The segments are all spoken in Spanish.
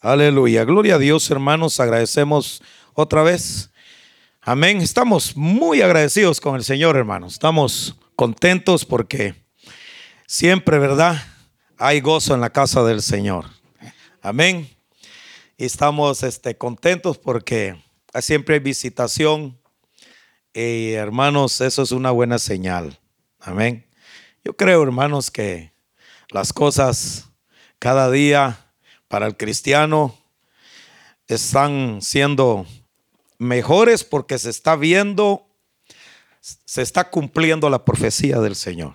Aleluya. Gloria a Dios, hermanos. Agradecemos otra vez. Amén. Estamos muy agradecidos con el Señor, hermanos. Estamos contentos porque siempre, ¿verdad? Hay gozo en la casa del Señor. Amén. Y estamos este, contentos porque siempre hay visitación. Y hermanos, eso es una buena señal. Amén. Yo creo, hermanos, que las cosas cada día para el cristiano están siendo mejores porque se está viendo, se está cumpliendo la profecía del Señor.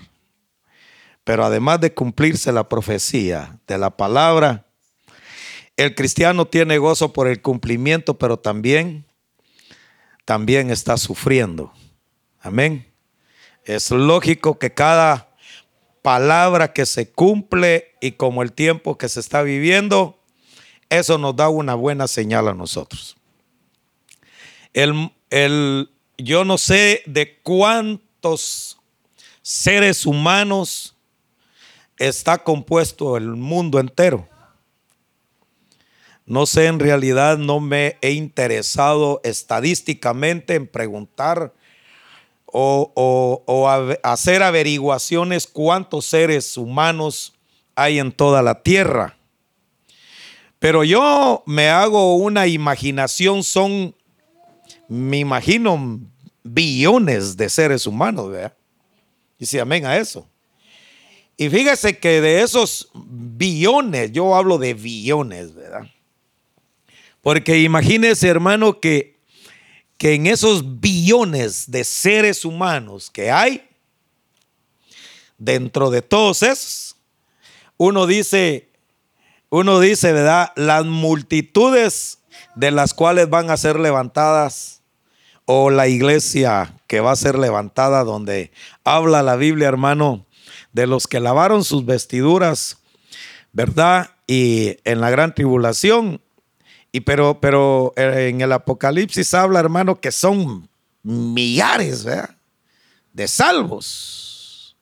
Pero además de cumplirse la profecía de la palabra, el cristiano tiene gozo por el cumplimiento, pero también, también está sufriendo. Amén. Es lógico que cada palabra que se cumple y como el tiempo que se está viviendo, eso nos da una buena señal a nosotros. El, yo no sé de cuántos seres humanos está compuesto el mundo entero. No sé, en realidad no me he interesado estadísticamente en preguntar o, hacer averiguaciones cuántos seres humanos hay en toda la tierra. Pero yo me hago una imaginación, son, me imagino, billones de seres humanos, ¿verdad? Y si amén a eso. Y fíjese que de esos billones, yo hablo de billones, ¿verdad? Porque imagínese, hermano, que que en esos billones de seres humanos que hay, dentro de todos esos, uno dice, uno dice, ¿verdad? Las multitudes de las cuales van a ser levantadas, o la iglesia que va a ser levantada, donde habla la Biblia, hermano, de los que lavaron sus vestiduras, ¿verdad? Y en la gran tribulación y pero, pero eh, en el Apocalipsis habla, hermano, que son millares de salvos.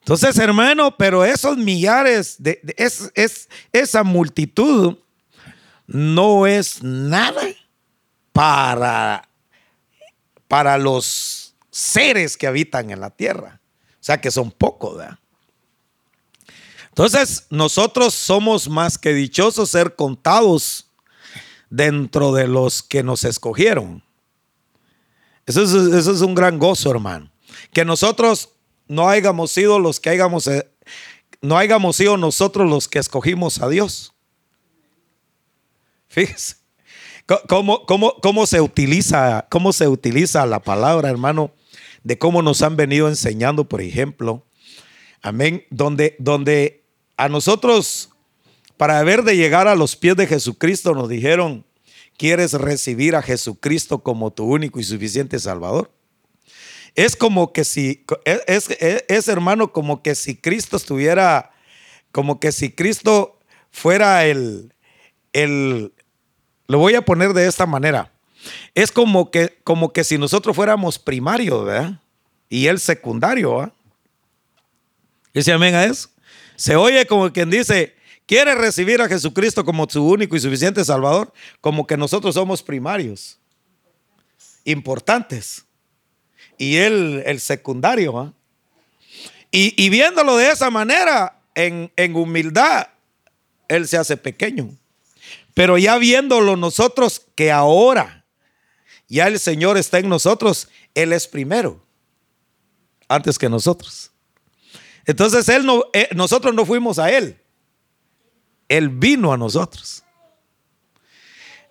Entonces, hermano, pero esos millares, de, es, esa multitud no es nada para, para los seres que habitan en la tierra. O sea que son pocos, ¿verdad? Entonces, nosotros somos más que dichosos ser contados dentro de los que nos escogieron. Eso es, un gran gozo, hermano. Que nosotros no hayamos sido los que hayamos, eh, no hayamos sido nosotros los que escogimos a Dios. Fíjese. ¿Cómo, cómo, cómo, se utiliza, ¿Cómo se utiliza la palabra, hermano? De cómo nos han venido enseñando, por ejemplo. Amén. Donde, donde a nosotros para ver de llegar a los pies de Jesucristo nos dijeron, ¿quieres recibir a Jesucristo como tu único y suficiente Salvador? Es como que si, es, hermano, como que si Cristo estuviera, como que si Cristo fuera el, el, lo voy a poner de esta manera. Es como que, como que si nosotros fuéramos primarios, ¿verdad? Y él secundario, ¿verdad? ¿Dice amén a eso? Se oye como quien dice, quiere recibir a Jesucristo como su único y suficiente Salvador, como que nosotros somos primarios, importantes, y él el secundario. ¿ah? Y, viéndolo de esa manera, en, en humildad, él se hace pequeño. Pero ya viéndolo nosotros, que ahora ya el Señor está en nosotros, Él es primero, antes que nosotros. Entonces él no, eh, nosotros no fuimos a Él, él vino a nosotros.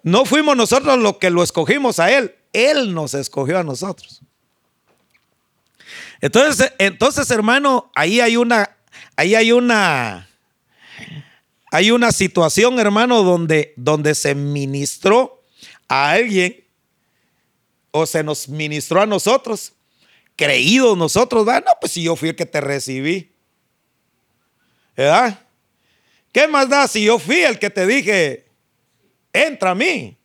No fuimos nosotros los que lo escogimos a Él, Él nos escogió a nosotros. Entonces, entonces hermano, ahí hay una, ahí hay una, hay una situación, hermano, donde, donde se ministró a alguien o se nos ministró a nosotros, creídos nosotros, ¿verdad? No, pues si yo fui el que te recibí, ¿verdad? ¿Qué más da si yo fui el que te dije, entra a mí?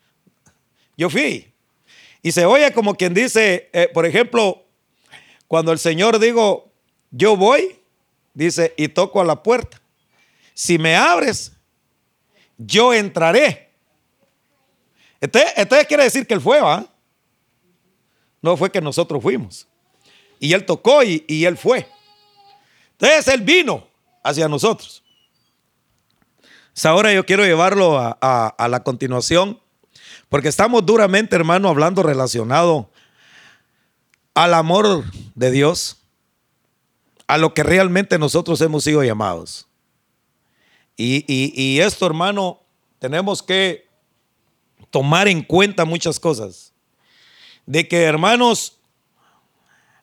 Yo fui. Y se oye como quien dice, eh, por ejemplo, cuando el Señor digo, yo voy, dice, y toco a la puerta. Si me abres, yo entraré. Entonces, quiere decir que él fue, ¿va? No fue que nosotros fuimos. Y él tocó y, él fue. Entonces él vino hacia nosotros. Ahora yo quiero llevarlo a, la continuación, porque estamos duramente, hermano, hablando relacionado al amor de Dios, a lo que realmente nosotros hemos sido llamados. Y, esto, hermano, tenemos que tomar en cuenta muchas cosas. De que, hermanos,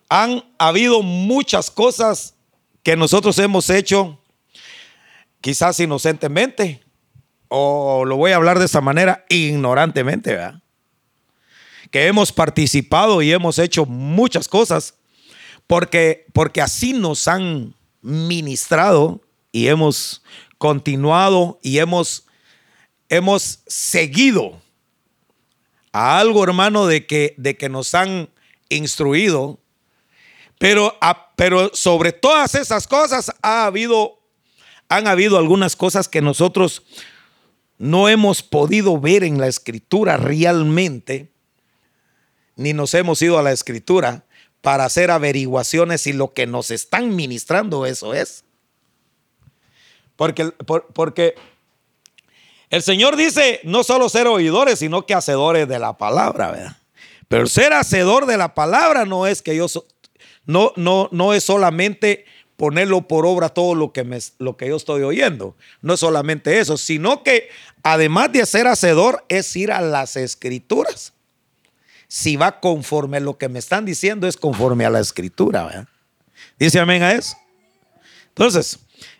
han habido muchas cosas que nosotros hemos hecho, quizás inocentemente, o lo voy a hablar de esta manera, ignorantemente, ¿verdad? Que hemos participado y hemos hecho muchas cosas porque, porque así nos han ministrado y hemos continuado y hemos, hemos seguido a algo, hermano, de que, de que nos han instruido. Pero, pero sobre todas esas cosas ha habido, han habido algunas cosas que nosotros no hemos podido ver en la escritura realmente, ni nos hemos ido a la escritura para hacer averiguaciones si lo que nos están ministrando eso es. Porque, el Señor dice no solo ser oidores, sino que hacedores de la palabra, ¿verdad? Pero ser hacedor de la palabra no es que yo no, no, no es solamente ponerlo por obra todo lo que, me, lo que yo estoy oyendo. No es solamente eso, sino que además de ser hacedor es ir a las escrituras. Si va conforme a lo que me están diciendo, es conforme a la escritura. ¿verdad? Dice amén a eso. Entonces,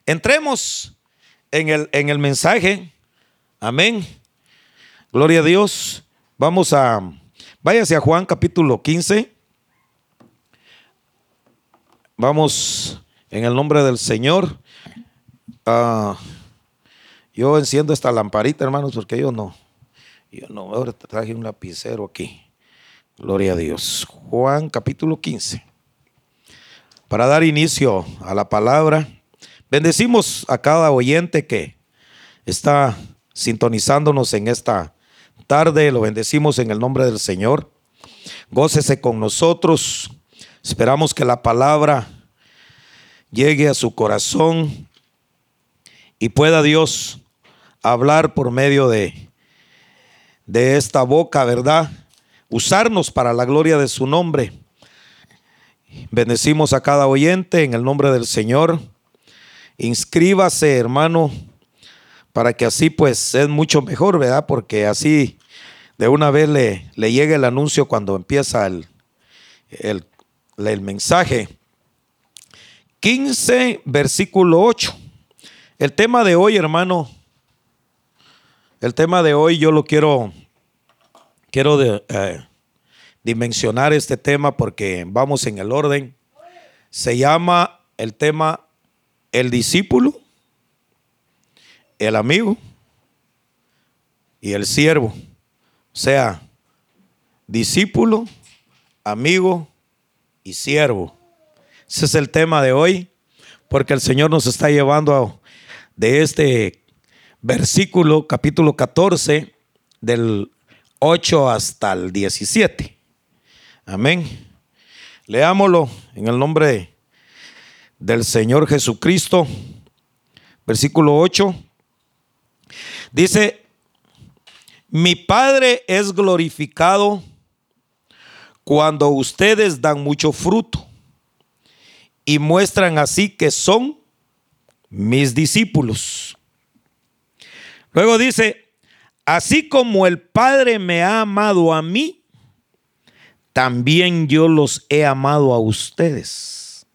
Entremos en el, en el mensaje. Amén. Gloria a Dios. Vamos a, váyase a Juan capítulo 15. Vamos en el nombre del Señor. Ah, yo enciendo esta lamparita, hermanos, porque yo no, yo no, ahora traje un lapicero aquí. Gloria a Dios. Juan capítulo 15. Para dar inicio a la palabra. Bendecimos a cada oyente que está sintonizándonos en esta tarde. Lo bendecimos en el nombre del Señor. Gócese con nosotros. Esperamos que la palabra llegue a su corazón y pueda Dios hablar por medio de, de esta boca, ¿verdad? Usarnos para la gloria de su nombre. Bendecimos a cada oyente en el nombre del Señor. Inscríbase, hermano, para que así pues es mucho mejor, ¿verdad? Porque así de una vez le, le llega el anuncio cuando empieza el, el, el mensaje. 15, versículo 8. El tema de hoy, hermano, el tema de hoy yo lo quiero, quiero de, eh, dimensionar este tema porque vamos en el orden. Se llama el tema el discípulo, el amigo y el siervo. O sea, discípulo, amigo y siervo. Ese es el tema de hoy, porque el Señor nos está llevando de este versículo, capítulo 14, del 8 hasta el 17. Amén. Leámoslo en el nombre de del Señor Jesucristo, versículo 8, dice, mi Padre es glorificado cuando ustedes dan mucho fruto y muestran así que son mis discípulos. Luego dice, así como el Padre me ha amado a mí, también yo los he amado a ustedes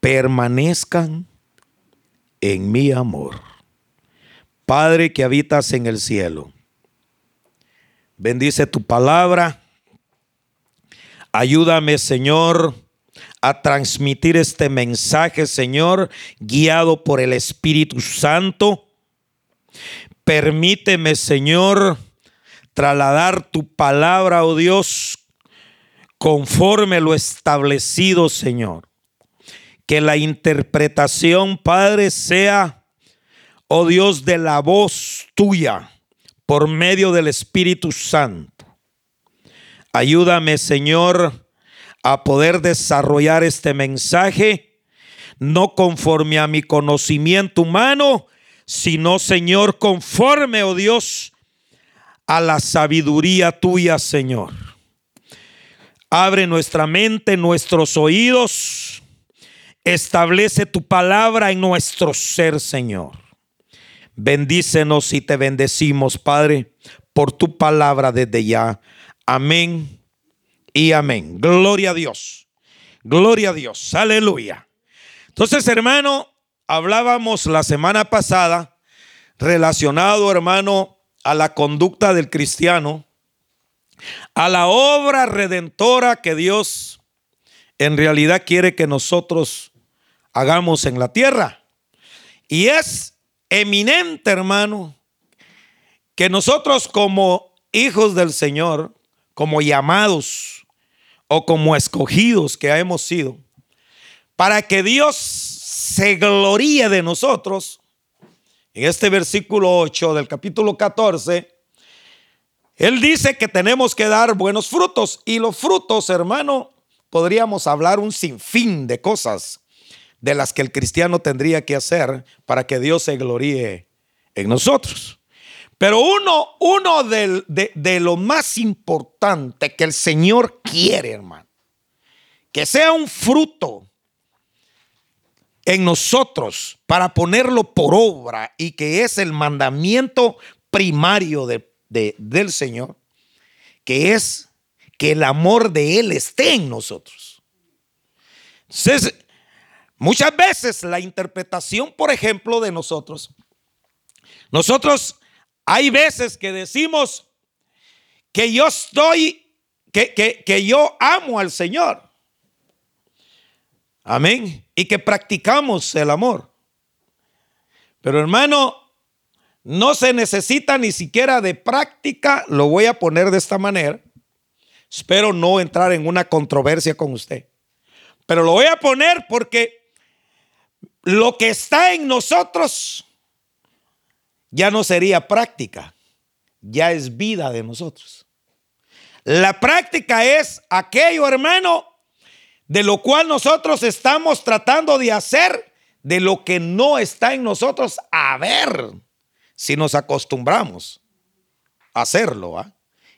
permanezcan en mi amor. Padre que habitas en el cielo, bendice tu palabra. Ayúdame, Señor, a transmitir este mensaje, Señor, guiado por el Espíritu Santo. Permíteme, Señor, trasladar tu palabra, oh Dios, conforme lo establecido, Señor que la interpretación, Padre, sea oh Dios, de la voz tuya por medio del Espíritu Santo. Ayúdame, Señor, a poder desarrollar este mensaje, no conforme a mi conocimiento humano, sino, Señor, conforme, oh Dios, a la sabiduría tuya, Señor. Abre nuestra mente, nuestros oídos. Establece tu palabra en nuestro ser, Señor. Bendícenos y te bendecimos, Padre, por tu palabra desde ya. Amén y amén. Gloria a Dios. Gloria a Dios. Aleluya. Entonces, hermano, hablábamos la semana pasada relacionado, hermano, a la conducta del cristiano, a la obra redentora que Dios en realidad quiere que nosotros hagamos en la tierra. Y es eminente, hermano, que nosotros como hijos del Señor, como llamados o como escogidos que hemos sido, para que Dios se gloríe de nosotros, en este versículo 8 del capítulo 14, él dice que tenemos que dar buenos frutos y los frutos, hermano, podríamos hablar un sinfín de cosas de las que el cristiano tendría que hacer para que Dios se gloríe en nosotros. Pero uno, uno de, de lo más importante que el Señor quiere, hermano, que sea un fruto en nosotros para ponerlo por obra y que es el mandamiento primario de, del Señor, que es que el amor de Él esté en nosotros. Entonces, muchas veces la interpretación, por ejemplo, de nosotros, nosotros hay veces que decimos que yo estoy, que, que, que yo amo al Señor. Amén. Y que practicamos el amor. Pero hermano, no se necesita ni siquiera de práctica. Lo voy a poner de esta manera. Espero no entrar en una controversia con usted. Pero lo voy a poner porque lo que está en nosotros ya no sería práctica, ya es vida de nosotros. La práctica es aquello, hermano, de lo cual nosotros estamos tratando de hacer, de lo que no está en nosotros, a ver si nos acostumbramos a hacerlo ¿ah?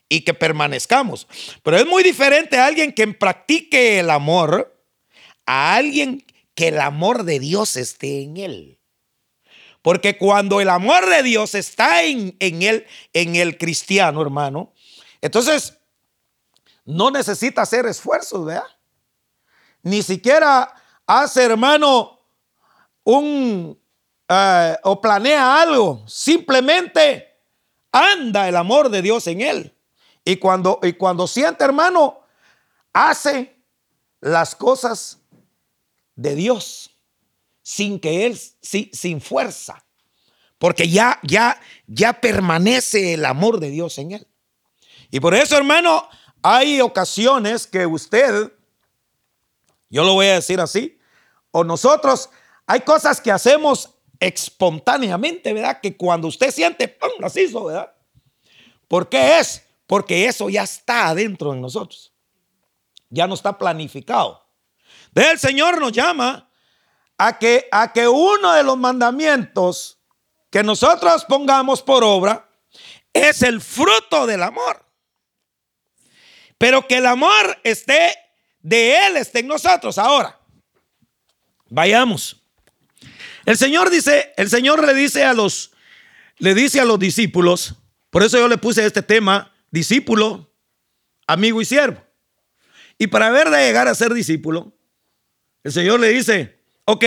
y que permanezcamos. Pero es muy diferente a alguien que practique el amor, a alguien que el amor de Dios esté en él. Porque cuando el amor de Dios está en, en, él, en el cristiano, hermano, entonces no necesita hacer esfuerzos, ¿verdad? ni siquiera hace, hermano, un eh, o planea algo, simplemente anda el amor de Dios en él. Y cuando, y cuando siente, hermano, hace las cosas de Dios sin que él, sin fuerza, porque ya, ya, ya permanece el amor de Dios en él. Y por eso, hermano, hay ocasiones que usted yo lo voy a decir así. O nosotros, hay cosas que hacemos espontáneamente, ¿verdad? Que cuando usted siente, ¡pum! las hizo, ¿verdad? ¿Por qué es? Porque eso ya está adentro de nosotros. Ya no está planificado. El Señor nos llama a que, a que uno de los mandamientos que nosotros pongamos por obra es el fruto del amor. Pero que el amor esté de Él está en nosotros. Ahora, vayamos. El Señor dice, el Señor le dice a los, le dice a los discípulos, por eso yo le puse este tema, discípulo, amigo y siervo. Y para ver de llegar a ser discípulo, el Señor le dice, ok,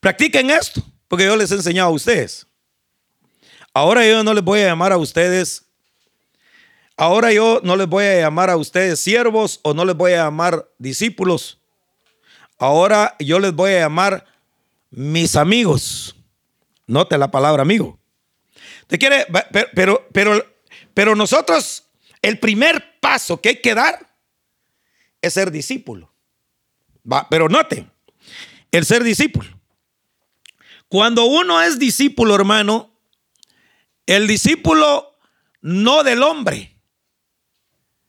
practiquen esto, porque yo les he enseñado a ustedes. Ahora yo no les voy a llamar a ustedes Ahora yo no les voy a llamar a ustedes siervos o no les voy a llamar discípulos. Ahora yo les voy a llamar mis amigos. Note la palabra amigo. ¿Te quiere? Pero, pero, pero nosotros, el primer paso que hay que dar es ser discípulo. Va, pero note, el ser discípulo. Cuando uno es discípulo, hermano, el discípulo no del hombre,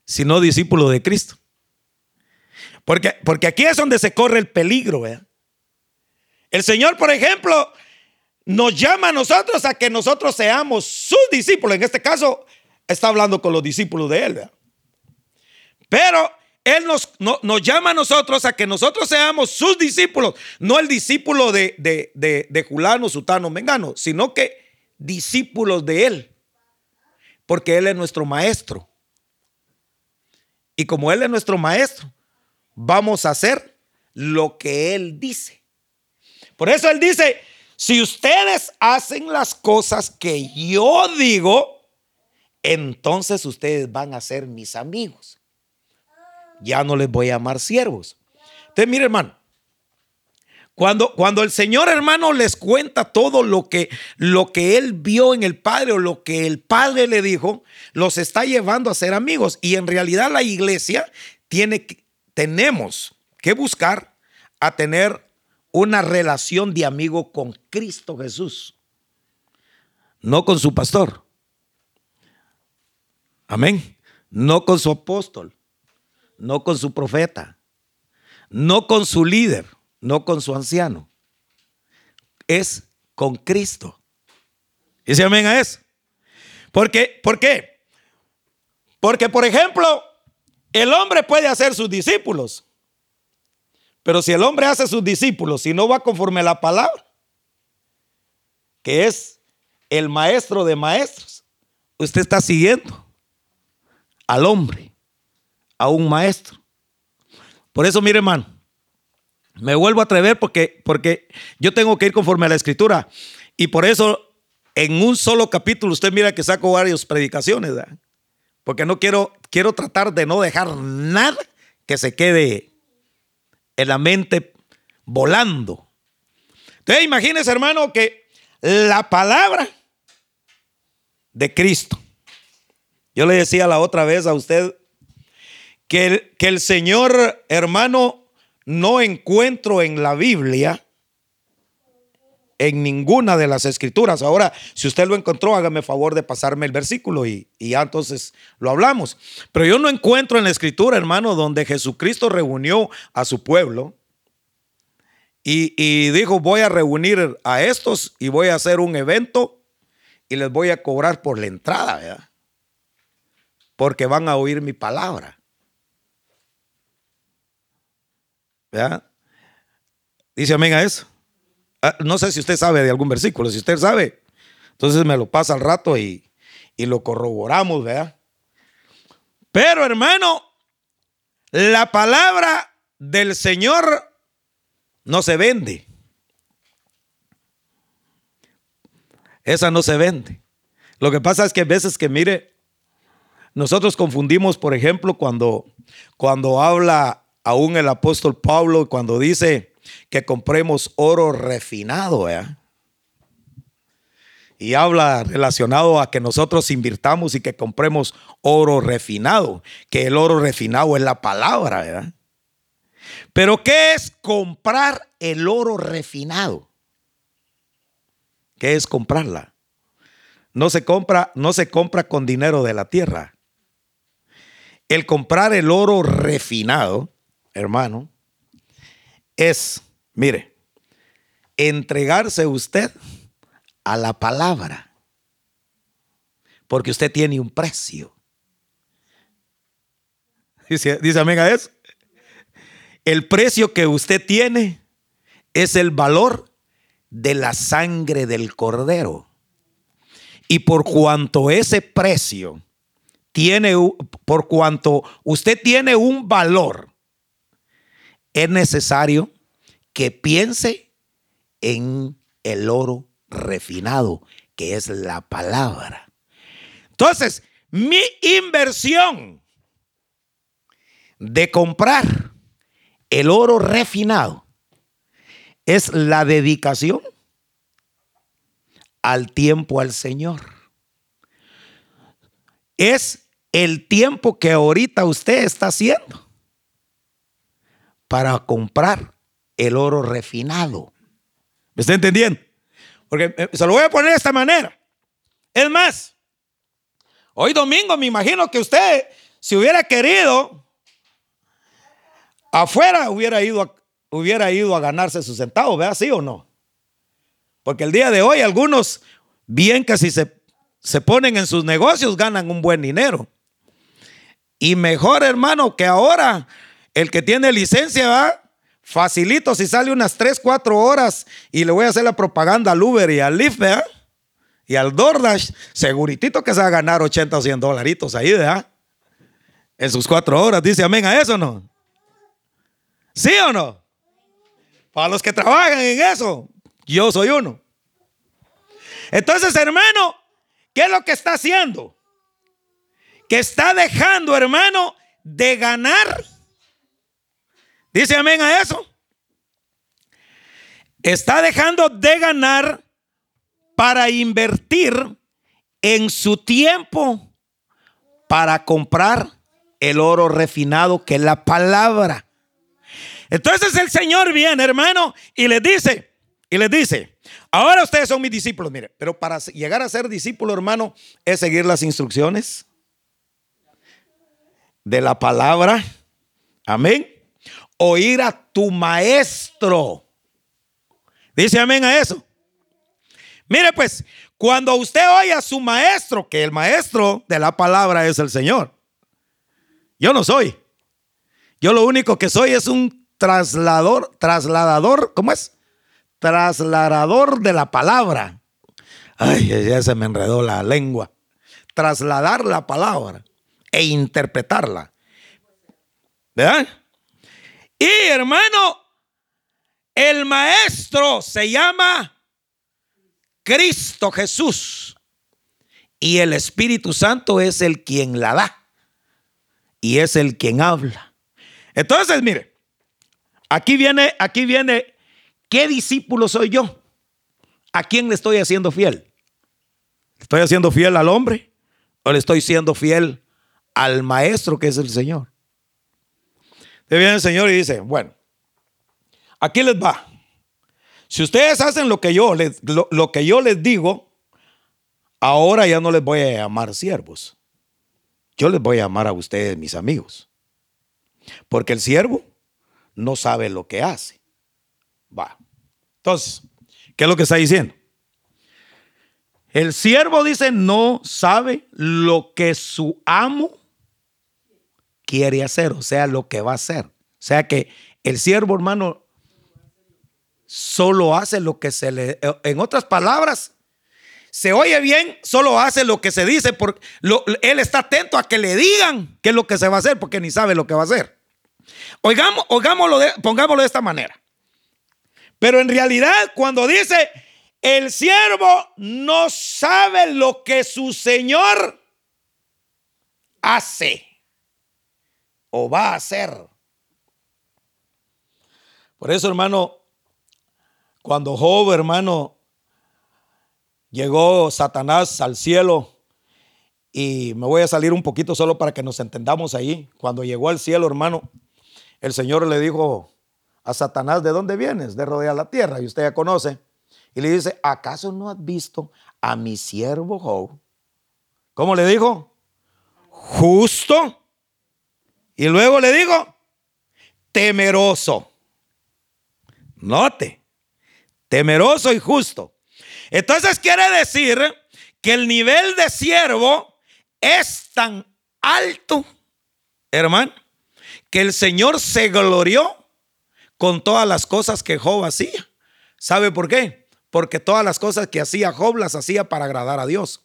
sino discípulo de Cristo. Porque, porque aquí es donde se corre el peligro. El Señor, por ejemplo, nos llama a nosotros a que nosotros seamos sus discípulos. En este caso, está hablando con los discípulos de Él. Pero Él nos, nos, llama a nosotros a que nosotros seamos sus discípulos, no el discípulo de, de, de, de Julano, Sutano, Mengano, sino que discípulos de Él. Porque Él es nuestro maestro. Y como Él es nuestro maestro, vamos a hacer lo que Él dice. Por eso Él dice, si ustedes hacen las cosas que yo digo, entonces ustedes van a ser mis amigos. Ya no les voy a llamar siervos. Entonces, mire hermano, cuando, cuando, el Señor hermano les cuenta todo lo que, lo que Él vio en el Padre o lo que el Padre le dijo, los está llevando a ser amigos. Y en realidad la iglesia tiene, tenemos que buscar a tener una relación de amigo con Cristo Jesús, no con su pastor. Amén. No con su apóstol, no con su profeta, no con su líder, no con su anciano. Es con Cristo. Dice amén a eso. Porque, ¿Por qué? Porque, por ejemplo, el hombre puede hacer sus discípulos. Pero si el hombre hace sus discípulos y no va conforme a la palabra, que es el maestro de maestros, usted está siguiendo al hombre, a un maestro. Por eso, mire, hermano, me vuelvo a atrever porque, porque yo tengo que ir conforme a la escritura. Y por eso, en un solo capítulo, usted mira que saco varias predicaciones, porque no quiero, quiero tratar de no dejar nada que se quede en la mente volando. Entonces, imagínese, hermano, que la palabra de Cristo yo le decía la otra vez a usted que el, que el Señor, hermano, no encuentro en la Biblia, en ninguna de las escrituras. Ahora, si usted lo encontró, hágame favor de pasarme el versículo y, ya entonces lo hablamos. Pero yo no encuentro en la escritura, hermano, donde Jesucristo reunió a su pueblo y, y dijo, voy a reunir a estos y voy a hacer un evento y les voy a cobrar por la entrada, ¿verdad? porque van a oír mi palabra. ¿Verdad? Dice amén a eso. Ah, no sé si usted sabe de algún versículo. Si usted sabe, entonces me lo pasa al rato y, y lo corroboramos, ¿verdad? Pero hermano, la palabra del Señor no se vende. Esa no se vende. Lo que pasa es que a veces que mire, nosotros confundimos, por ejemplo, cuando, cuando habla aún el apóstol Pablo, cuando dice que compremos oro refinado, Y habla relacionado a que nosotros invirtamos y que compremos oro refinado, que el oro refinado es la palabra, ¿verdad? Pero ¿qué es comprar el oro refinado? ¿Qué es comprarla? No se compra, no se compra con dinero de la tierra. El comprar el oro refinado, hermano, es, mire, entregarse usted a la palabra. Porque usted tiene un precio. Dice, dice amiga, es. El precio que usted tiene es el valor de la sangre del cordero. Y por cuanto ese precio tiene, por cuanto usted tiene un valor, es necesario que piense en el oro refinado, que es la palabra. Entonces, mi inversión de comprar el oro refinado es la dedicación al tiempo al Señor es el tiempo que ahorita usted está haciendo para comprar el oro refinado. ¿Me está entendiendo? Porque eh, se lo voy a poner de esta manera. Es más, hoy domingo me imagino que usted, si hubiera querido, afuera hubiera ido a, hubiera ido a ganarse su centavo, ¿vea? ¿Sí o no? Porque el día de hoy algunos, bien que si se, se ponen en sus negocios, ganan un buen dinero. Y mejor, hermano, que ahora el que tiene licencia va facilito si sale unas 3, 4 horas y le voy a hacer la propaganda al Uber y al Lyft, ¿verdad? Y al DoorDash, seguritito que se va a ganar 80 o 100 dolaritos ahí, ¿verdad? En sus cuatro horas, dice amén a eso, ¿no? ¿Sí o no? Para los que trabajan en eso, yo soy uno. Entonces, hermano, ¿qué es lo que está haciendo? Que está dejando, hermano, de ganar. Dice amén a eso. Está dejando de ganar para invertir en su tiempo para comprar el oro refinado que es la palabra. Entonces el Señor viene, hermano, y les dice, y les dice, ahora ustedes son mis discípulos, mire, pero para llegar a ser discípulo, hermano, es seguir las instrucciones de la palabra. Amén. Oír a tu maestro. Dice amén a eso. Mire pues, cuando usted oye a su maestro, que el maestro de la palabra es el Señor. Yo no soy. Yo lo único que soy es un traslador, trasladador, ¿cómo es? Trasladador de la palabra. Ay, ya se me enredó la lengua. Trasladar la palabra e interpretarla. ¿Verdad? Y hermano, el maestro se llama Cristo Jesús. Y el Espíritu Santo es el quien la da. Y es el quien habla. Entonces, mire, Aquí viene, aquí viene, ¿qué discípulo soy yo? ¿A quién le estoy haciendo fiel? ¿Estoy haciendo fiel al hombre o le estoy siendo fiel al maestro que es el Señor? Viene el Señor y dice, bueno, aquí les va. Si ustedes hacen lo que yo les, lo que yo les digo, ahora ya no les voy a llamar siervos. Yo les voy a llamar a ustedes mis amigos. Porque el siervo no sabe lo que hace. Va. Entonces, ¿qué es lo que está diciendo? El siervo dice no sabe lo que su amo quiere hacer, o sea, lo que va a hacer. O sea que el siervo, hermano, solo hace lo que se le... En otras palabras, se oye bien, solo hace lo que se dice, porque él está atento a que le digan qué es lo que se va a hacer, porque ni sabe lo que va a hacer. Oigamos, oigámoslo pongámoslo de esta manera. Pero en realidad, cuando dice el siervo no sabe lo que su señor hace o va a hacer. Por eso, hermano, cuando Job, hermano, llegó Satanás al cielo, y me voy a salir un poquito solo para que nos entendamos ahí. Cuando llegó al cielo, hermano, el Señor le dijo a Satanás, ¿de dónde vienes? De rodear la tierra, y usted ya conoce. Y le dice, ¿acaso no has visto a mi siervo Job? ¿Cómo le dijo? Justo. Y luego le dijo, temeroso. Note, temeroso y justo. Entonces quiere decir que el nivel de siervo es tan alto, hermano, que el Señor se glorió con todas las cosas que Job hacía. ¿Sabe por qué? Porque todas las cosas que hacía Job las hacía para agradar a Dios.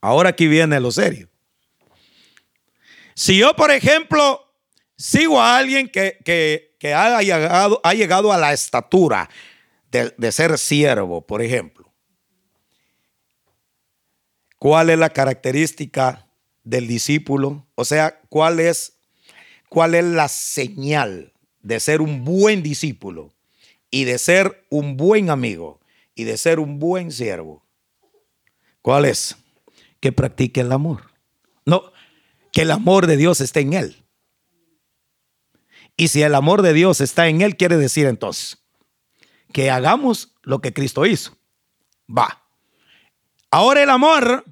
Ahora aquí viene lo serio. Si yo, por ejemplo, sigo a alguien que, que, ha, llegado, ha, llegado, a la estatura de, de ser siervo, por ejemplo, ¿cuál es la característica del discípulo? O sea, ¿cuál es, cuál es la señal de ser un buen discípulo y de ser un buen amigo y de ser un buen siervo? ¿Cuál es? Que practique el amor. Que el amor de Dios esté en él. Y si el amor de Dios está en él, quiere decir entonces que hagamos lo que Cristo hizo. Va. Ahora el amor,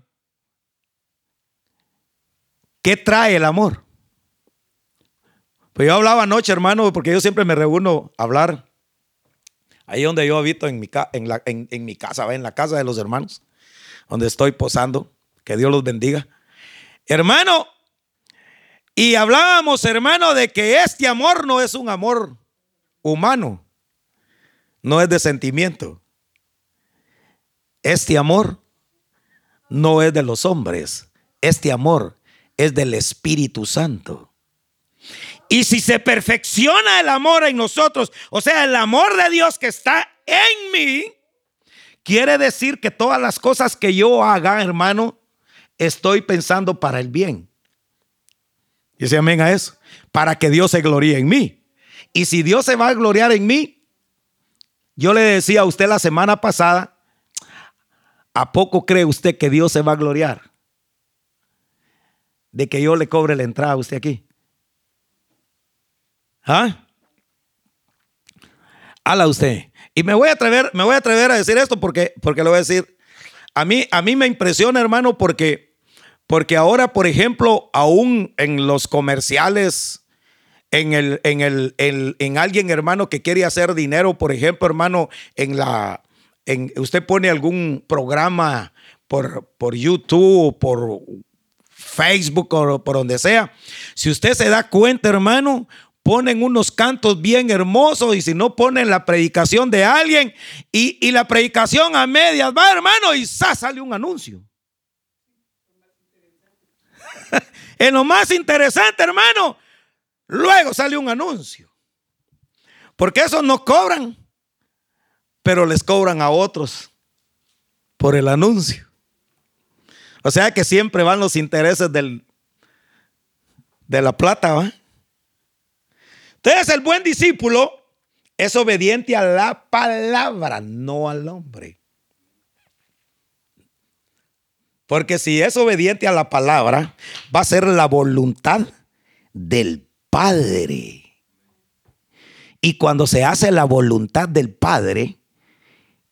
¿qué trae el amor? Pues yo hablaba anoche, hermano, porque yo siempre me reúno hablar ahí donde yo habito en mi, en, la, en, en mi casa, en la casa de los hermanos, donde estoy posando. Que Dios los bendiga. Hermano, y hablábamos, hermano, de que este amor no es un amor humano, no es de sentimiento. Este amor no es de los hombres, este amor es del Espíritu Santo. Y si se perfecciona el amor en nosotros, o sea, el amor de Dios que está en mí, quiere decir que todas las cosas que yo haga, hermano, estoy pensando para el bien. Dice amén a eso. Para que Dios se gloríe en mí. Y si Dios se va a gloriar en mí, yo le decía a usted la semana pasada, ¿a poco cree usted que Dios se va a gloriar? De que yo le cobre la entrada a usted aquí. ¿Ah? Hala usted. Y me voy a atrever, me voy a atrever a decir esto porque, porque lo voy a decir. A mí, a mí me impresiona, hermano, porque, porque ahora, por ejemplo, aún en los comerciales, en el, en el, en alguien, hermano, que quiere hacer dinero, por ejemplo, hermano, en la, en, usted pone algún programa por, por YouTube, por Facebook o por donde sea. Si usted se da cuenta, hermano, ponen unos cantos bien hermosos y si no ponen la predicación de alguien y, la predicación a medias va hermano y sale un anuncio. en lo más interesante hermano, luego sale un anuncio. Porque esos no cobran, pero les cobran a otros por el anuncio. O sea que siempre van los intereses del, de la plata, ¿va? Entonces el buen discípulo es obediente a la palabra, no al hombre. Porque si es obediente a la palabra, va a ser la voluntad del Padre. Y cuando se hace la voluntad del Padre,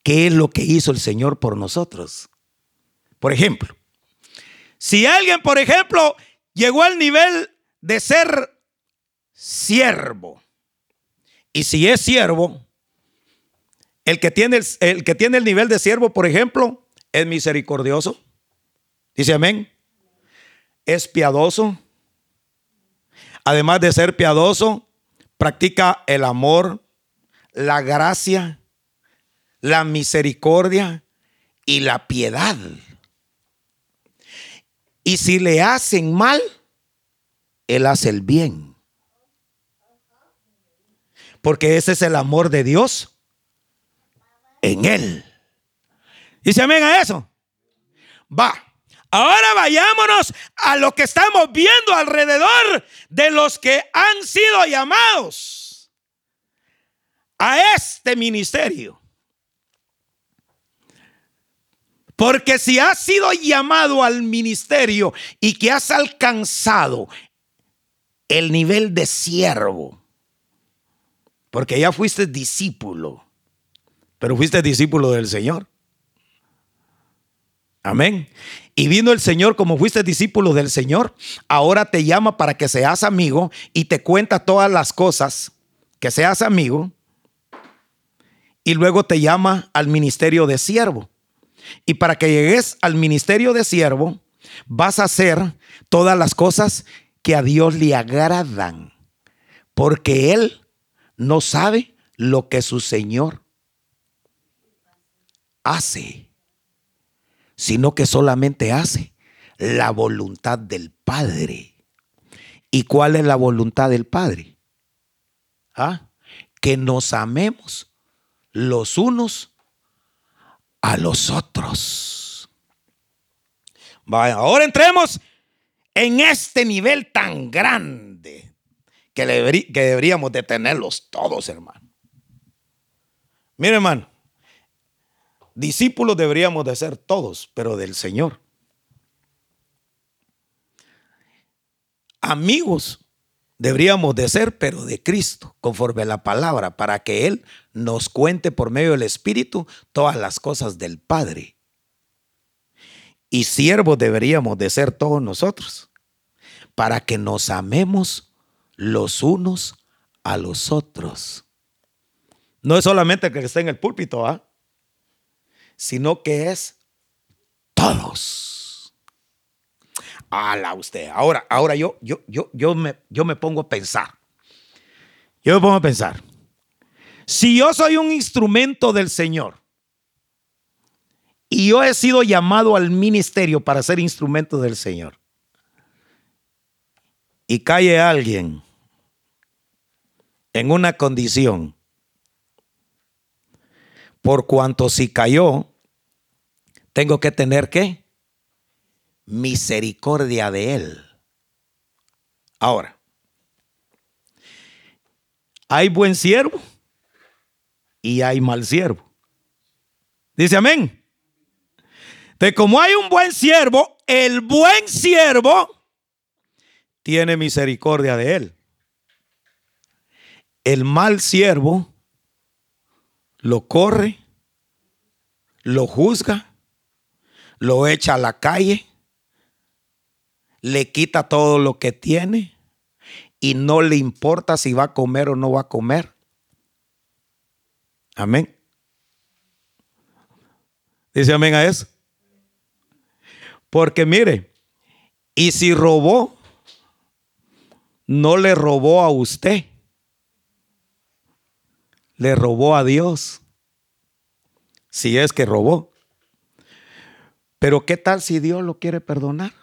¿qué es lo que hizo el Señor por nosotros? Por ejemplo, si alguien, por ejemplo, llegó al nivel de ser siervo. Y si es siervo, el que tiene el, el que tiene el nivel de siervo, por ejemplo, es misericordioso. Dice amén. Es piadoso. Además de ser piadoso, practica el amor, la gracia, la misericordia y la piedad. Y si le hacen mal, él hace el bien porque ese es el amor de Dios en él. Dice amén a eso. Va. Ahora vayámonos a lo que estamos viendo alrededor de los que han sido llamados a este ministerio. Porque si has sido llamado al ministerio y que has alcanzado el nivel de siervo, porque ya fuiste discípulo, pero fuiste discípulo del Señor. Amén. Y vino el Señor como fuiste discípulo del Señor, ahora te llama para que seas amigo y te cuenta todas las cosas, que seas amigo, y luego te llama al ministerio de siervo. Y para que llegues al ministerio de siervo, vas a hacer todas las cosas que a Dios le agradan, porque Él no sabe lo que su Señor hace, sino que solamente hace la voluntad del Padre. ¿Y cuál es la voluntad del Padre? ¿Ah? Que nos amemos los unos a los otros. Vaya, ahora entremos en este nivel tan grande que, deberíamos de tenerlos todos, hermano. Mire, hermano, discípulos deberíamos de ser todos, pero del Señor. Amigos deberíamos de ser, pero de Cristo, conforme a la palabra, para que Él nos cuente por medio del Espíritu todas las cosas del Padre. Y siervos deberíamos de ser todos nosotros, para que nos amemos los unos a los otros. No es solamente que esté en el púlpito, ¿ah? Sino que es todos. Ala usted. Ahora, ahora yo, yo, yo, yo, me, yo me pongo a pensar. Yo me pongo a pensar. Si yo soy un instrumento del Señor y yo he sido llamado al ministerio para ser instrumento del Señor y cae alguien en una condición por cuanto si cayó, tengo que tener qué? Misericordia de él. Ahora, hay buen siervo y hay mal siervo. Dice amén. De como hay un buen siervo, el buen siervo tiene misericordia de él. El mal siervo lo corre, lo juzga, lo echa a la calle, le quita todo lo que tiene y no le importa si va a comer o no va a comer. Amén. Dice amén a eso. Porque mire, y si robó, no le robó a usted le robó a Dios. Si es que robó. Pero ¿qué tal si Dios lo quiere perdonar?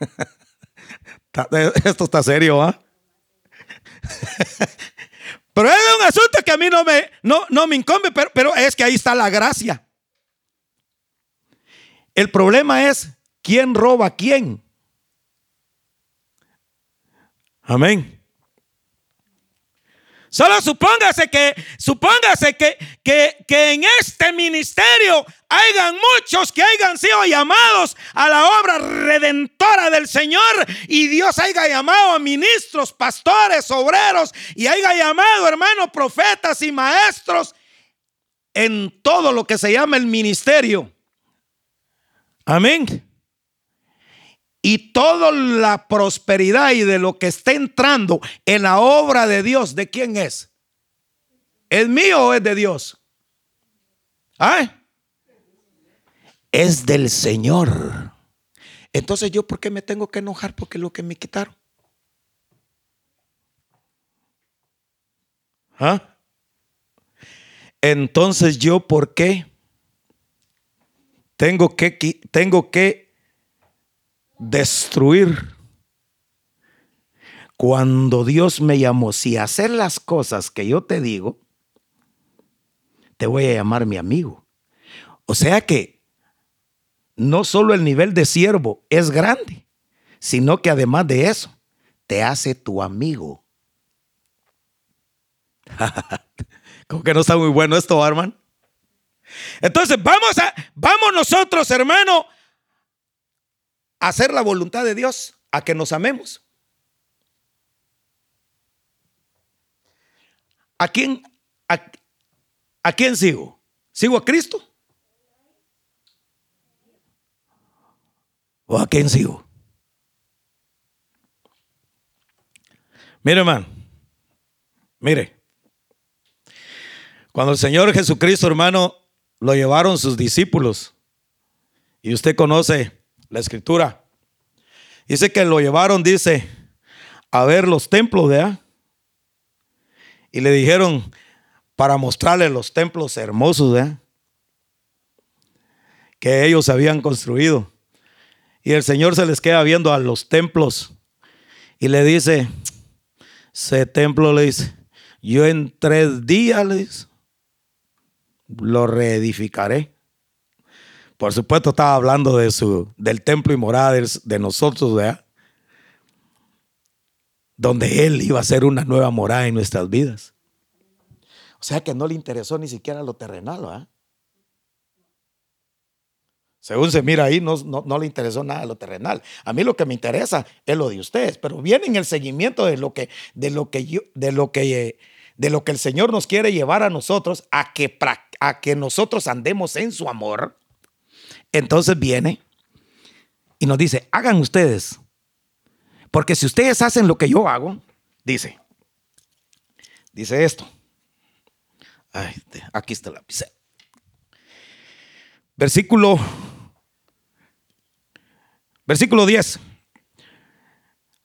Esto está serio, ¿ah? pero es un asunto que a mí no me, no, no me incumbe, pero, pero es que ahí está la gracia. El problema es quién roba a quién. Amén. Solo supóngase que, supóngase que, que, que en este ministerio hayan muchos que hayan sido llamados a la obra redentora del Señor y Dios haya llamado a ministros, pastores, obreros y haya llamado, hermanos, profetas y maestros en todo lo que se llama el ministerio. Amén y toda la prosperidad y de lo que está entrando en la obra de Dios, ¿de quién es? ¿Es mío o es de Dios? ¿Ah? Es del Señor. Entonces yo, ¿por qué me tengo que enojar? Porque lo que me quitaron. ¿Ah? Entonces yo, ¿por qué tengo que, tengo que destruir. Cuando Dios me llamó, si hacer las cosas que yo te digo, te voy a llamar mi amigo. O sea que no solo el nivel de siervo es grande, sino que además de eso, te hace tu amigo. Como que no está muy bueno esto, hermano. Entonces, vamos a, vamos nosotros, hermano, hacer la voluntad de Dios, a que nos amemos. ¿A quién, a, quién sigo? ¿Sigo a Cristo? ¿O a quién sigo? Mire, hermano, mire, cuando el Señor Jesucristo, hermano, lo llevaron sus discípulos, y usted conoce la escritura. Dice que lo llevaron, dice, a ver los templos, ¿verdad? Y le dijeron para mostrarle los templos hermosos, ¿verdad? Que ellos habían construido. Y el Señor se les queda viendo a los templos y le dice, ese templo le dice, yo en tres días lo reedificaré. Por supuesto, estaba hablando de su, del templo y morada de, nosotros, ¿verdad? Donde Él iba a hacer una nueva morada en nuestras vidas. O sea que no le interesó ni siquiera lo terrenal, ¿verdad? Según se mira ahí, no, no, le interesó nada lo terrenal. A mí lo que me interesa es lo de ustedes, pero viene en el seguimiento de lo que, de lo que yo, de lo que, de lo que el Señor nos quiere llevar a nosotros, a que, a que nosotros andemos en su amor, entonces viene y nos dice, hagan ustedes. Porque si ustedes hacen lo que yo hago, dice, dice esto. aquí está la pizarra. Versículo, versículo 10.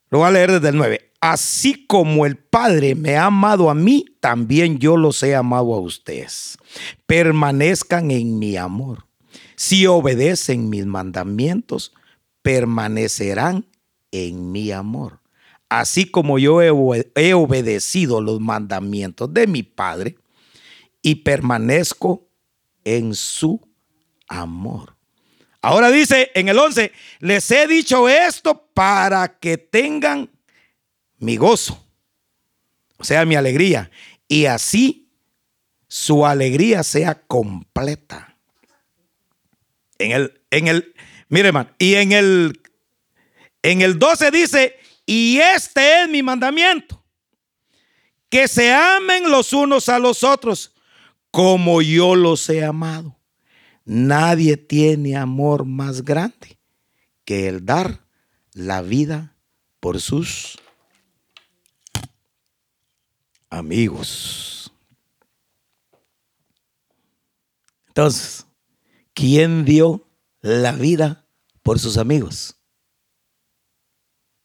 Lo voy a leer desde el 9. Así como el Padre me ha amado a mí, también yo los he amado a ustedes. Permanezcan en mi amor. Si obedecen mis mandamientos, permanecerán en mi amor. Así como yo he, obedecido los mandamientos de mi Padre y permanezco en su amor. Ahora dice en el 11, les he dicho esto para que tengan mi gozo, o sea, mi alegría, y así su alegría sea completa. En el, en el, mire, y en el, en el 12 dice, y este es mi mandamiento, que se amen los unos a los otros como yo los he amado. Nadie tiene amor más grande que el dar la vida por sus amigos. Entonces, ¿quién dio la vida por sus amigos?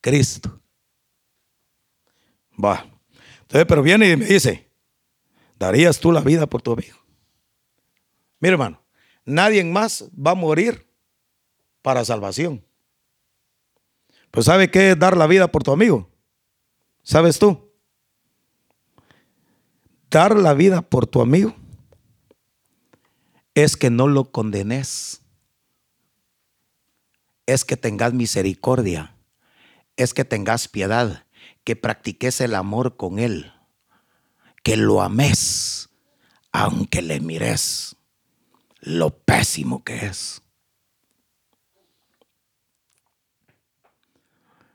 Cristo. Va. Entonces, pero viene y me dice, ¿darías tú la vida por tu amigo? Mira, hermano, nadie más va a morir para salvación. Pues ¿sabe qué es dar la vida por tu amigo? ¿Sabes tú? Dar la vida por tu amigo es que no lo condenes. Es que tengas misericordia. Es que tengas piedad. Que practiques el amor con él. Que lo ames. Aunque le mires lo pésimo que es.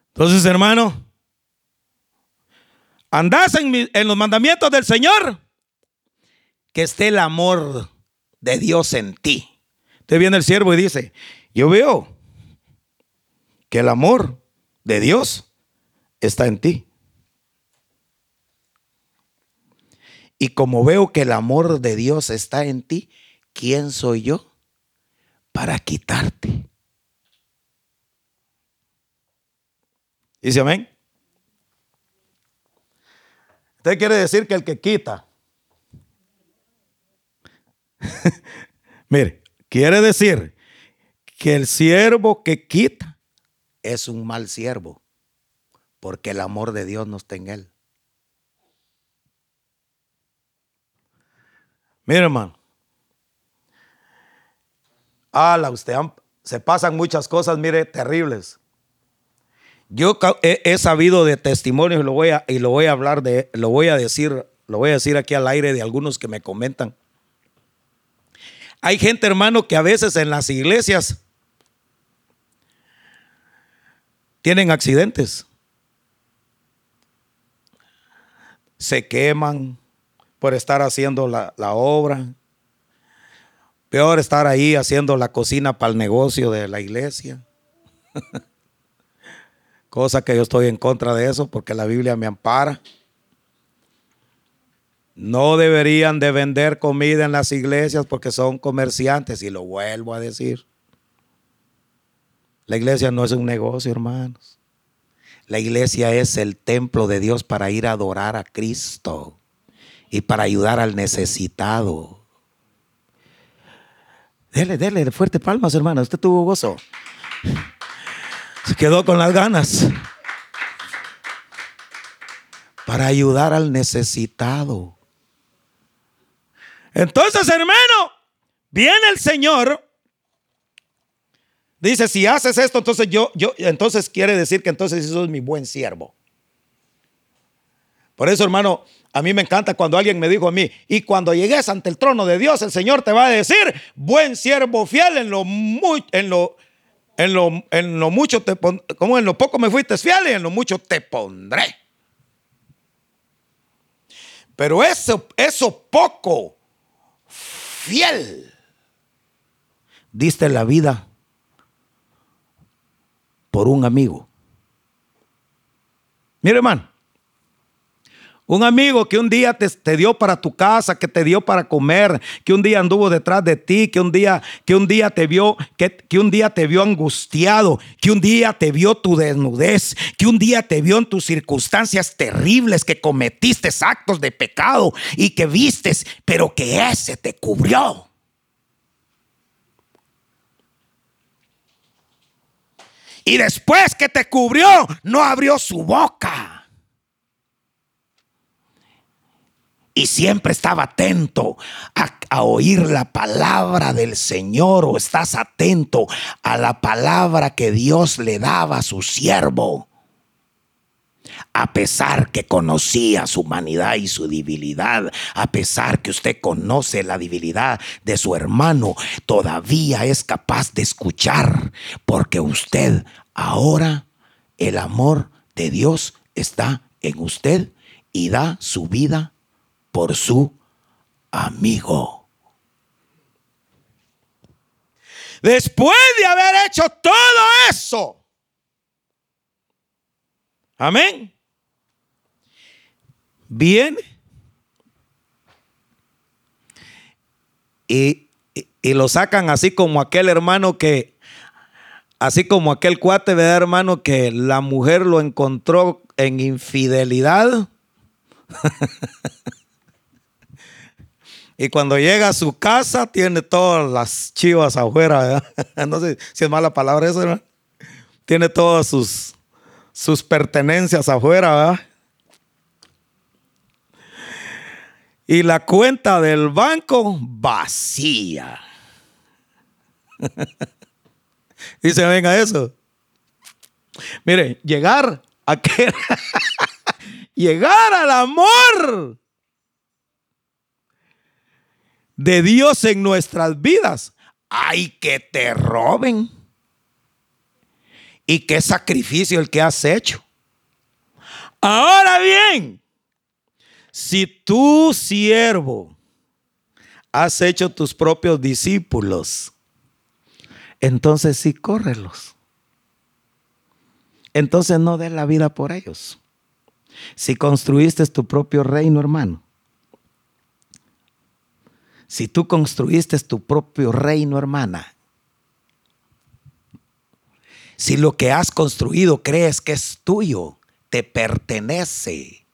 Entonces, hermano, andás en, en, los mandamientos del Señor, que esté el amor de Dios en ti. Entonces viene el siervo y dice, yo veo que el amor de Dios está en ti. Y como veo que el amor de Dios está en ti, ¿quién soy yo para quitarte? Dice amén. Usted quiere decir que el que quita, mire, quiere decir que el siervo que quita es un mal siervo, porque el amor de Dios no está en él. Mire, hermano, Ala, usted se pasan muchas cosas, mire, terribles. Yo he, sabido de testimonios y lo voy a, y lo voy a hablar de, lo voy a decir, lo voy a decir aquí al aire de algunos que me comentan. Hay gente, hermano, que a veces en las iglesias tienen accidentes. Se queman por estar haciendo la, obra. Peor estar ahí haciendo la cocina para el negocio de la iglesia. Cosa que yo estoy en contra de eso porque la Biblia me ampara. No deberían de vender comida en las iglesias porque son comerciantes y lo vuelvo a decir. La iglesia no es un negocio, hermanos. La iglesia es el templo de Dios para ir a adorar a Cristo y para ayudar al necesitado. Dele, dele, fuerte palmas, hermano. Usted tuvo gozo. Se quedó con las ganas. Para ayudar al necesitado. Entonces, hermano, viene el Señor. Dice, si haces esto, entonces yo, yo, entonces quiere decir que entonces eso es mi buen siervo. Por eso, hermano, a mí me encanta cuando alguien me dijo a mí, y cuando llegues ante el trono de Dios, el Señor te va a decir, buen siervo fiel, en lo, muy, en lo, en lo, en lo mucho te como en lo poco me fuiste fiel y en lo mucho te pondré. Pero eso, eso poco, fiel, diste la vida por un amigo. Mire, hermano, un amigo que un día te, dio para tu casa, que te dio para comer, que un día anduvo detrás de ti, que un día, que un día te vio, que, que un día te vio angustiado, que un día te vio tu desnudez, que un día te vio en tus circunstancias terribles, que cometiste actos de pecado y que vistes, pero que ese te cubrió. Y después que te cubrió, no abrió su boca. Y siempre estaba atento a, oír la palabra del Señor o estás atento a la palabra que Dios le daba a su siervo. A pesar que conocía su humanidad y su debilidad, a pesar que usted conoce la debilidad de su hermano, todavía es capaz de escuchar, porque usted ahora el amor de Dios está en usted y da su vida por su amigo. Después de haber hecho todo eso, amén, viene y, y, lo sacan así como aquel hermano que, así como aquel cuate, de hermano? Que la mujer lo encontró en infidelidad. Y cuando llega a su casa, tiene todas las chivas afuera. No sé si es mala palabra eso, ¿verdad? Tiene todas sus, sus pertenencias afuera, ¿verdad? Y la cuenta del banco vacía. y se venga eso. Mire, llegar a que llegar al amor de Dios en nuestras vidas, hay que te roben. ¿Y qué sacrificio el que has hecho? Ahora bien, si tú, siervo, has hecho tus propios discípulos, entonces sí, córrelos. Entonces no des la vida por ellos. Si construiste tu propio reino, hermano, si tú construiste tu propio reino, hermana, si lo que has construido crees que es tuyo, te pertenece.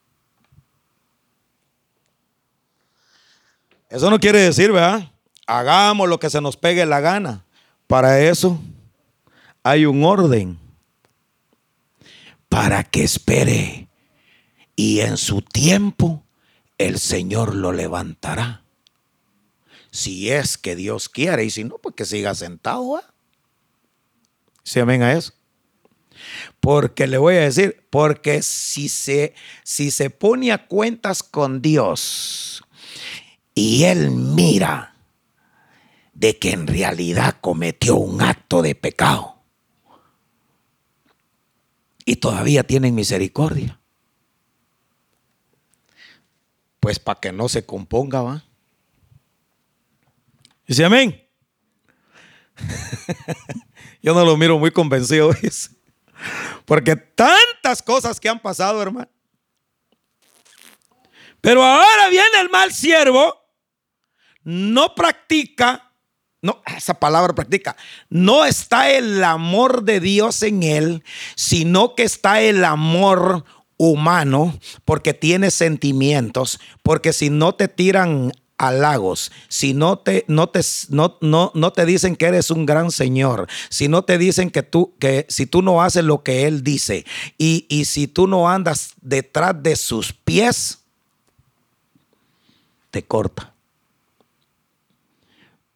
Eso no quiere decir, ¿verdad? Hagamos lo que se nos pegue la gana. Para eso hay un orden. Para que espere. Y en su tiempo el Señor lo levantará si es que Dios quiere, y si no, pues que siga sentado. ¿eh? ¿Sí amén a eso? Porque le voy a decir, porque si se, si se pone a cuentas con Dios y Él mira de que en realidad cometió un acto de pecado y todavía tienen misericordia, pues para que no se componga, va. Dice amén. Yo no lo miro muy convencido, porque tantas cosas que han pasado, hermano. Pero ahora viene el mal siervo, no practica, no, esa palabra practica, no está el amor de Dios en él, sino que está el amor humano, porque tiene sentimientos, porque si no te tiran si no te, no te, no, no, no te dicen que eres un gran Señor, si no te dicen que tú, que si tú no haces lo que Él dice y, y si tú no andas detrás de sus pies, te corta.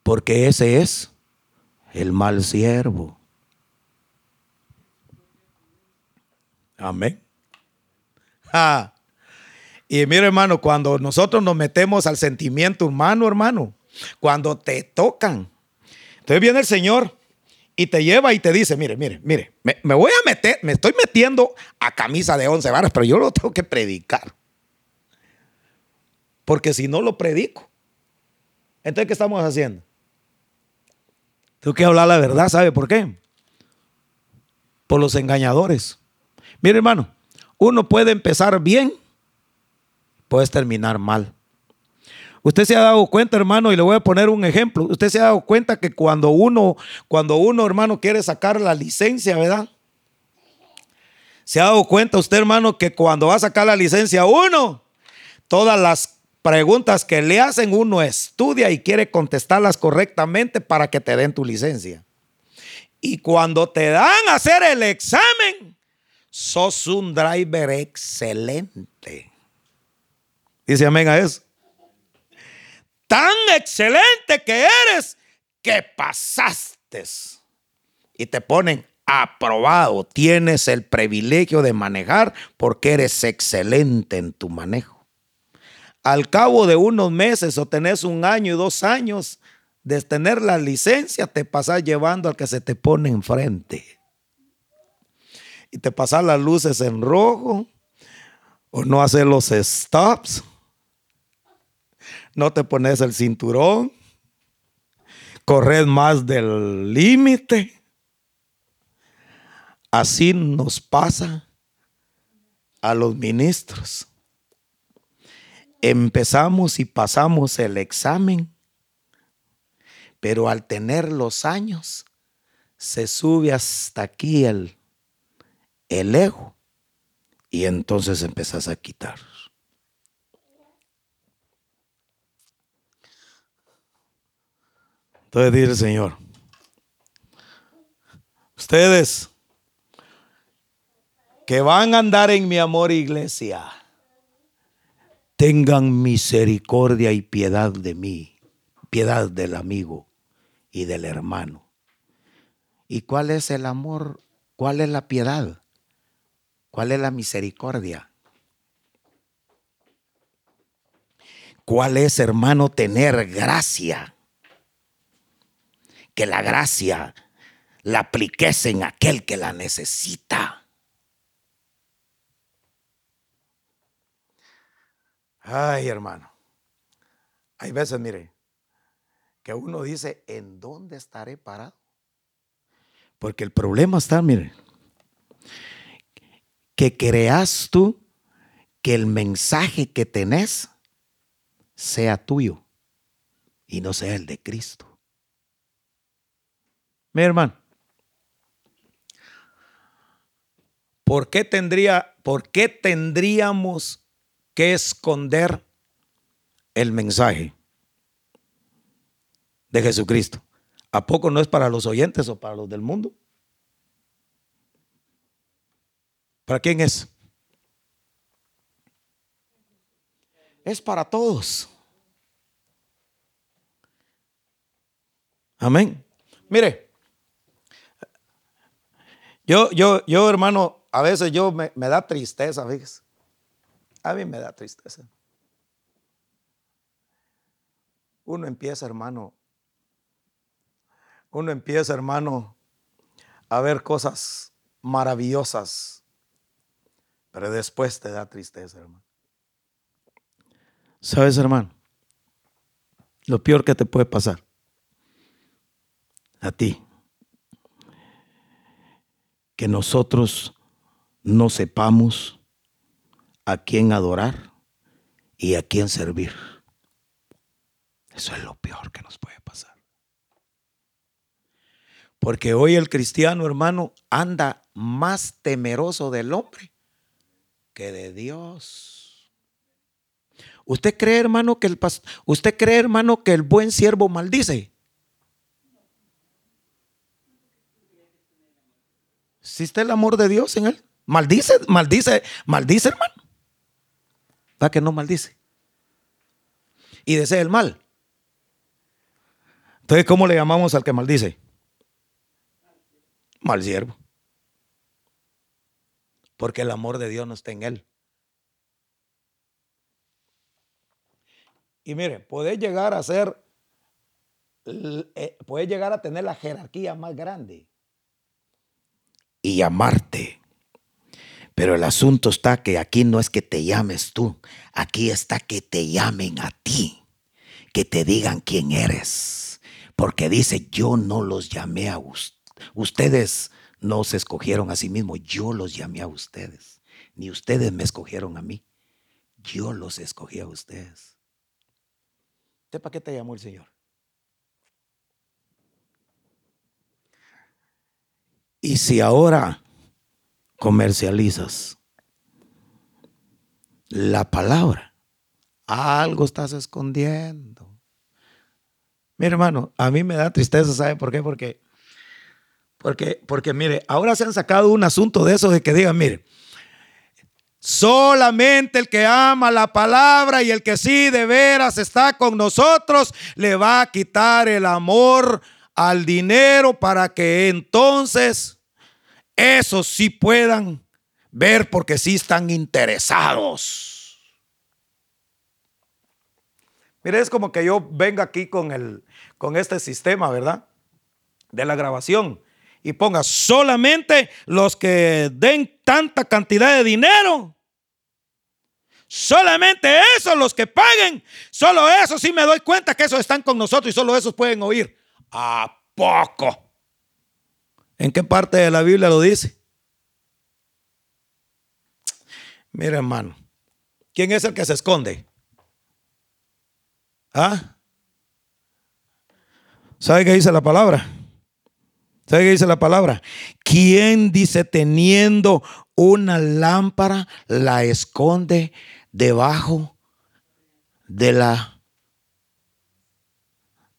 Porque ese es el mal siervo. Amén. Ah. Y mira, hermano, cuando nosotros nos metemos al sentimiento humano, hermano, cuando te tocan, entonces viene el Señor y te lleva y te dice, mire, mire, mire, me, voy a meter, me estoy metiendo a camisa de once varas, pero yo lo tengo que predicar. porque si no lo predico. Entonces, ¿qué estamos haciendo? Tengo que hablar la verdad, ¿sabe por qué? Por los engañadores. Mire, hermano, uno puede empezar bien, puedes terminar mal. Usted se ha dado cuenta, hermano, y le voy a poner un ejemplo. Usted se ha dado cuenta que cuando uno, cuando uno, hermano, quiere sacar la licencia, ¿verdad? Se ha dado cuenta usted, hermano, que cuando va a sacar la licencia uno, todas las preguntas que le hacen uno estudia y quiere contestarlas correctamente para que te den tu licencia. Y cuando te dan a hacer el examen, sos un driver excelente. Dice amén a eso tan excelente que eres que pasaste. Y te ponen aprobado. Tienes el privilegio de manejar porque eres excelente en tu manejo. Al cabo de unos meses o tenés un año y dos años de tener la licencia, te pasas llevando al que se te pone enfrente. Y te pasas las luces en rojo o no hacer los stops no te pones el cinturón, corres más del límite. Así nos pasa a los ministros. Empezamos y pasamos el examen, pero al tener los años, se sube hasta aquí el, el ego y entonces empezás a quitar. Entonces dice el Señor, ustedes que van a andar en mi amor, iglesia, tengan misericordia y piedad de mí, piedad del amigo y del hermano. ¿Y cuál es el amor? ¿Cuál es la piedad? ¿Cuál es la misericordia? ¿Cuál es, hermano, tener gracia? Que la gracia la apliques en aquel que la necesita. Ay, hermano. Hay veces, mire, que uno dice, ¿en dónde estaré parado? Porque el problema está, mire, que creas tú que el mensaje que tenés sea tuyo y no sea el de Cristo. Mi hermano, ¿por qué, tendría, ¿por qué tendríamos que esconder el mensaje de Jesucristo? ¿A poco no es para los oyentes o para los del mundo? ¿Para quién es? Es para todos. Amén. Mire, yo, yo, yo, hermano, a veces yo me, da tristeza, fíjese. A mí me da tristeza. Uno empieza, hermano, uno empieza, hermano, a ver cosas maravillosas, pero después te da tristeza, hermano. ¿Sabes, hermano? Lo peor que te puede pasar a ti que nosotros no sepamos a quién adorar y a quién servir. Eso es lo peor que nos puede pasar. Porque hoy el cristiano, hermano, anda más temeroso del hombre que de Dios. ¿Usted cree, hermano, que el usted cree, hermano, que el buen siervo maldice? ¿Existe el amor de Dios en él? Maldice, maldice, maldice, hermano. ¿Va que no maldice? Y desea el mal. Entonces, ¿cómo le llamamos al que maldice? Mal siervo. Porque el amor de Dios no está en él. Y mire, puede llegar a ser, eh, puede llegar a tener la jerarquía más grande y amarte. Pero el asunto está que aquí no es que te llames tú, aquí está que te llamen a ti, que te digan quién eres. Porque dice, yo no los llamé a ustedes. Ustedes no se escogieron a sí mismos, yo los llamé a ustedes. Ni ustedes me escogieron a mí, yo los escogí a ustedes. ¿Usted para qué te llamó el Señor? Y si ahora comercializas la palabra, algo estás escondiendo. Mi hermano, a mí me da tristeza, ¿sabe por qué? Porque, porque, porque mire, ahora se han sacado un asunto de eso de que digan, mire, solamente el que ama la palabra y el que sí de veras está con nosotros, le va a quitar el amor al dinero para que entonces esos sí puedan ver porque sí están interesados. Mire, es como que yo venga aquí con, el, con este sistema, ¿verdad? De la grabación y ponga solamente los que den tanta cantidad de dinero. Solamente esos los que paguen. Solo esos sí me doy cuenta que esos están con nosotros y solo esos pueden oír. ¿A poco? ¿En qué parte de la Biblia lo dice? Mira, hermano, ¿quién es el que se esconde? ¿Ah? ¿Sabe qué dice la palabra? ¿Sabe qué dice la palabra? ¿Quién dice teniendo una lámpara la esconde debajo de la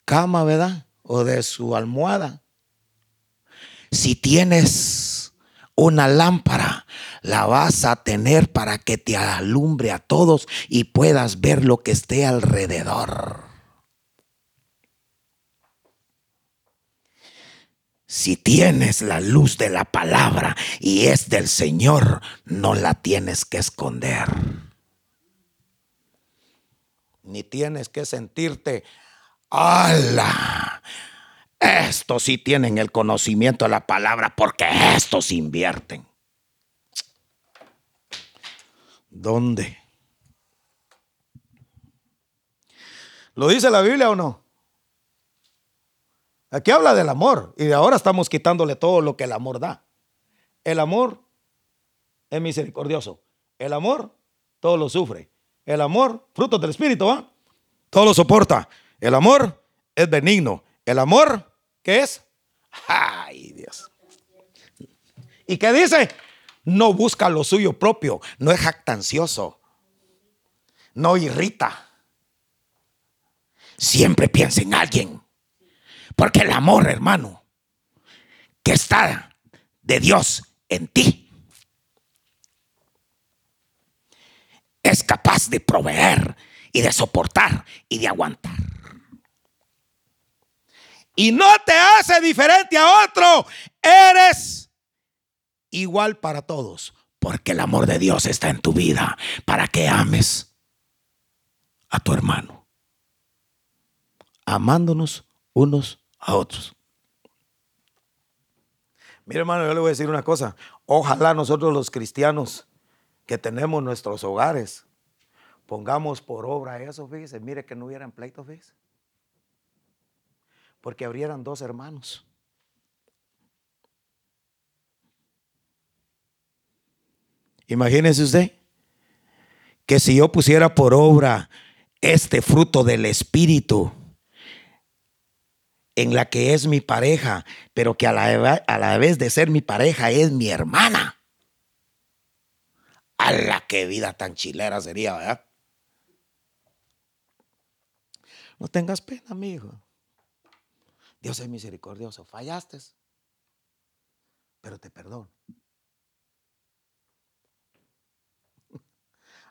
cama, ¿verdad? O de su almohada? Si tienes una lámpara, la vas a tener para que te alumbre a todos y puedas ver lo que esté alrededor. Si tienes la luz de la palabra y es del Señor, no la tienes que esconder. Ni tienes que sentirte, ¡ala! Estos sí tienen el conocimiento de la palabra porque estos invierten. ¿Dónde? ¿Lo dice la Biblia o no? Aquí habla del amor y ahora estamos quitándole todo lo que el amor da. El amor es misericordioso. El amor todo lo sufre. El amor, fruto del Espíritu, ¿va? Todo lo soporta. El amor es benigno. El amor ¿Qué es? Ay, Dios. ¿Y qué dice? No busca lo suyo propio, no es jactancioso, no irrita. Siempre piensa en alguien. Porque el amor, hermano, que está de Dios en ti, es capaz de proveer y de soportar y de aguantar y no te hace diferente a otro, eres igual para todos, porque el amor de Dios está en tu vida. Para que ames a tu hermano, amándonos unos a otros. Mira hermano, yo le voy a decir una cosa, ojalá nosotros los cristianos que tenemos nuestros hogares, pongamos por obra eso, fíjese, mire que no hubieran pleitos, fíjese porque abrieran dos hermanos. Imagínese usted que si yo pusiera por obra este fruto del Espíritu en la que es mi pareja, pero que a la, a la vez de ser mi pareja es mi hermana. A la que vida tan chilera sería, ¿verdad? No tengas pena, amigo. Dios es misericordioso. Fallaste, pero te perdono.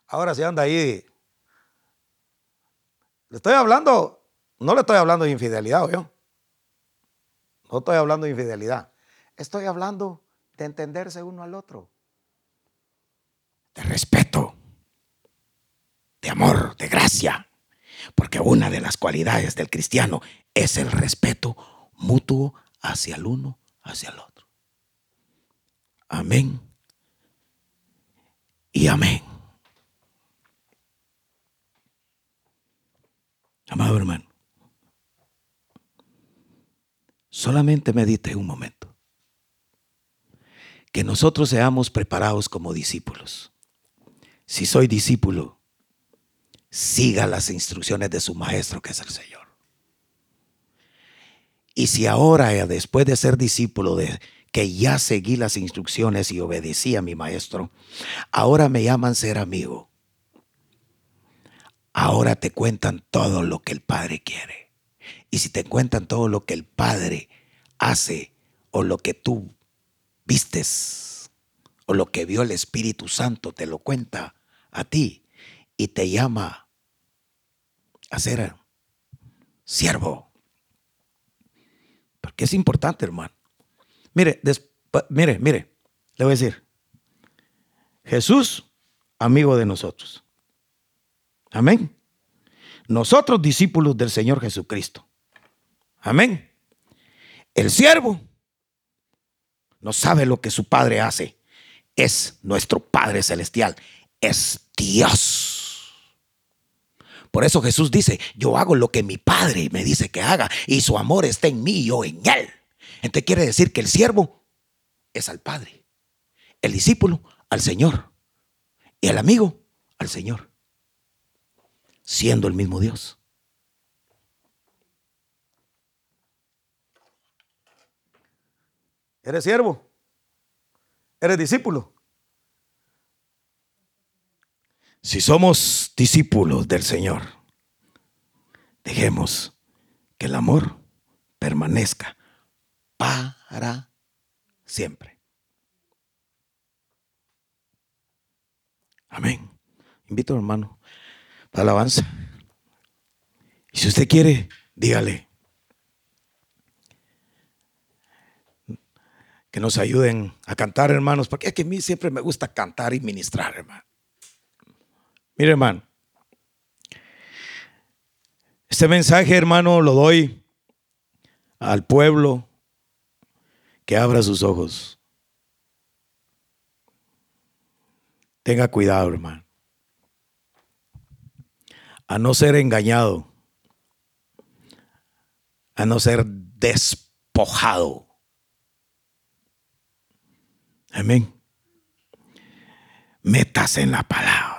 Ahora si anda ahí. Le estoy hablando, no le estoy hablando de infidelidad, yo. No estoy hablando de infidelidad. Estoy hablando de entenderse uno al otro. De respeto. De amor, de gracia. Porque una de las cualidades del cristiano es el respeto mutuo hacia el uno, hacia el otro. Amén y amén. Amado hermano, solamente medite un momento. Que nosotros seamos preparados como discípulos. Si soy discípulo, siga las instrucciones de su maestro que es el Señor. Y si ahora, después de ser discípulo, de que ya seguí las instrucciones y obedecí a mi maestro, ahora me llaman ser amigo. Ahora te cuentan todo lo que el Padre quiere. Y si te cuentan todo lo que el Padre hace o lo que tú vistes o lo que vio el Espíritu Santo te lo cuenta a ti y te llama a ser siervo. Porque es importante, hermano. Mire, mire, mire, le voy a decir, Jesús, amigo de nosotros. Amén. Nosotros discípulos del Señor Jesucristo. Amén. El siervo no sabe lo que su Padre hace. Es nuestro Padre Celestial. Es Dios. Por eso Jesús dice, yo hago lo que mi Padre me dice que haga y su amor está en mí y yo en Él. Entonces quiere decir que el siervo es al Padre, el discípulo al Señor y el amigo al Señor, siendo el mismo Dios. ¿Eres siervo? ¿Eres discípulo? Si somos discípulos del Señor, dejemos que el amor permanezca para siempre. Amén. Invito a hermano para alabanza. Y si usted quiere, dígale. Que nos ayuden a cantar, hermanos, porque es que a mí siempre me gusta cantar y ministrar, hermano. Mire, hermano. Este mensaje, hermano, lo doy al pueblo que abra sus ojos. Tenga cuidado, hermano. A no ser engañado. A no ser despojado. Amén. Métase en la palabra.